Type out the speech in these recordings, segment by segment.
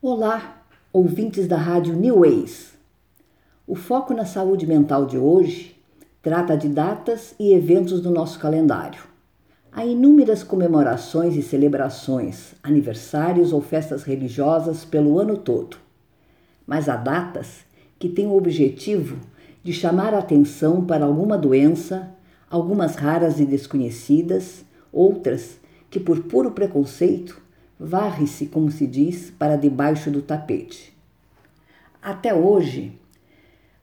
Olá, ouvintes da rádio New Ways. O foco na saúde mental de hoje trata de datas e eventos do nosso calendário. Há inúmeras comemorações e celebrações, aniversários ou festas religiosas pelo ano todo. Mas há datas que têm o objetivo de chamar a atenção para alguma doença, algumas raras e desconhecidas, outras que, por puro preconceito, varre-se, como se diz, para debaixo do tapete. Até hoje,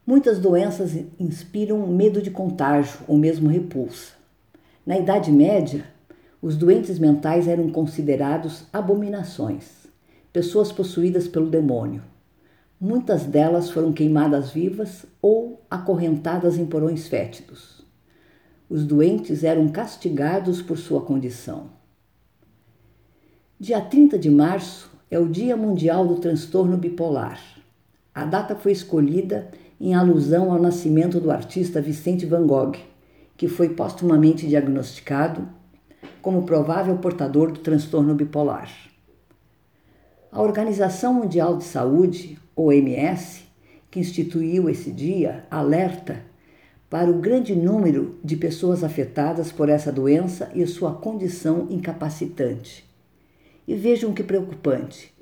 muitas doenças inspiram medo de contágio ou mesmo repulsa. Na Idade Média, os doentes mentais eram considerados abominações, pessoas possuídas pelo demônio. Muitas delas foram queimadas vivas ou acorrentadas em porões fétidos. Os doentes eram castigados por sua condição. Dia 30 de março é o Dia Mundial do Transtorno Bipolar. A data foi escolhida em alusão ao nascimento do artista Vicente Van Gogh, que foi postumamente diagnosticado como provável portador do transtorno bipolar. A Organização Mundial de Saúde, OMS, que instituiu esse dia, alerta para o grande número de pessoas afetadas por essa doença e sua condição incapacitante e vejam que preocupante: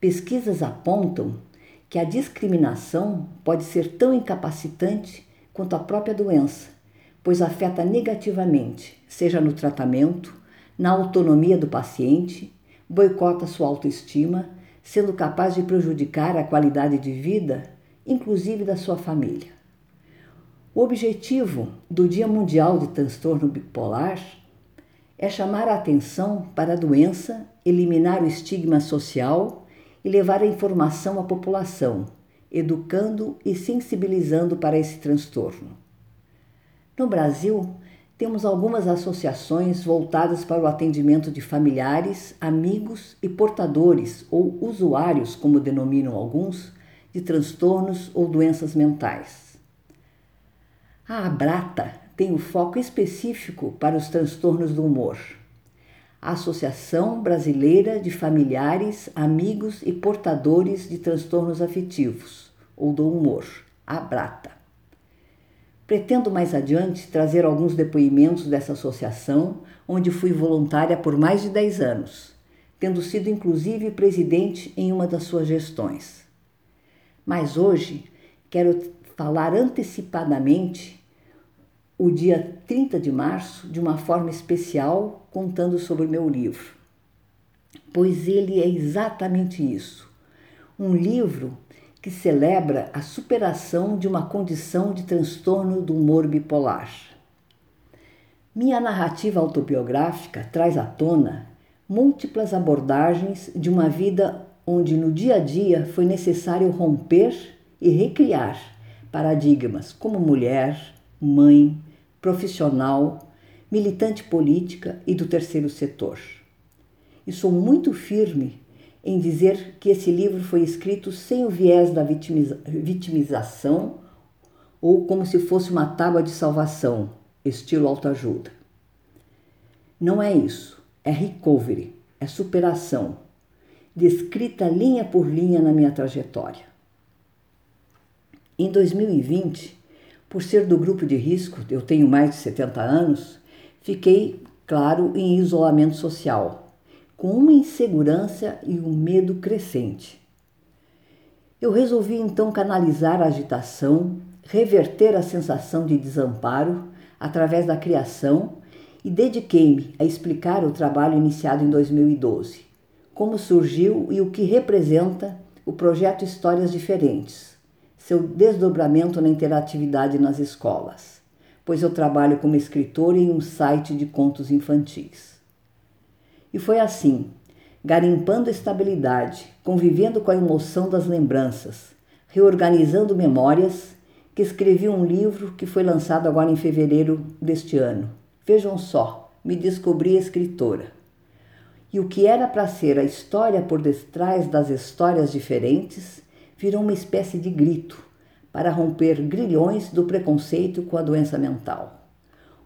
pesquisas apontam que a discriminação pode ser tão incapacitante quanto a própria doença, pois afeta negativamente, seja no tratamento, na autonomia do paciente, boicota sua autoestima, sendo capaz de prejudicar a qualidade de vida, inclusive da sua família. O objetivo do Dia Mundial de Transtorno Bipolar é chamar a atenção para a doença, eliminar o estigma social e levar a informação à população, educando e sensibilizando para esse transtorno. No Brasil, temos algumas associações voltadas para o atendimento de familiares, amigos e portadores ou usuários, como denominam alguns, de transtornos ou doenças mentais. A Abrata tem um foco específico para os transtornos do humor. A Associação Brasileira de Familiares, Amigos e Portadores de Transtornos Afetivos, ou do Humor, a Brata. Pretendo mais adiante trazer alguns depoimentos dessa associação, onde fui voluntária por mais de 10 anos, tendo sido inclusive presidente em uma das suas gestões. Mas hoje quero falar antecipadamente o dia 30 de março de uma forma especial, contando sobre o meu livro. Pois ele é exatamente isso: um livro que celebra a superação de uma condição de transtorno do humor bipolar. Minha narrativa autobiográfica traz à tona múltiplas abordagens de uma vida onde no dia a dia foi necessário romper e recriar paradigmas como mulher, mãe, profissional, militante política e do terceiro setor. E sou muito firme em dizer que esse livro foi escrito sem o viés da vitimiza vitimização ou como se fosse uma tábua de salvação, estilo autoajuda. Não é isso, é recovery, é superação, descrita linha por linha na minha trajetória. Em 2020, por ser do grupo de risco, eu tenho mais de 70 anos, fiquei, claro, em isolamento social, com uma insegurança e um medo crescente. Eu resolvi então canalizar a agitação, reverter a sensação de desamparo através da criação e dediquei-me a explicar o trabalho iniciado em 2012, como surgiu e o que representa o projeto Histórias Diferentes seu desdobramento na interatividade nas escolas, pois eu trabalho como escritor em um site de contos infantis. E foi assim, garimpando estabilidade, convivendo com a emoção das lembranças, reorganizando memórias, que escrevi um livro que foi lançado agora em fevereiro deste ano. Vejam só, me descobri escritora. E o que era para ser a história por detrás das histórias diferentes virou uma espécie de grito para romper grilhões do preconceito com a doença mental.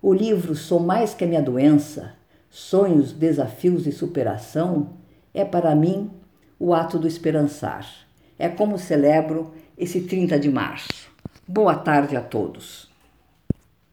O livro Sou Mais Que a Minha Doença, Sonhos, Desafios e Superação é para mim o ato do esperançar. É como celebro esse 30 de março. Boa tarde a todos.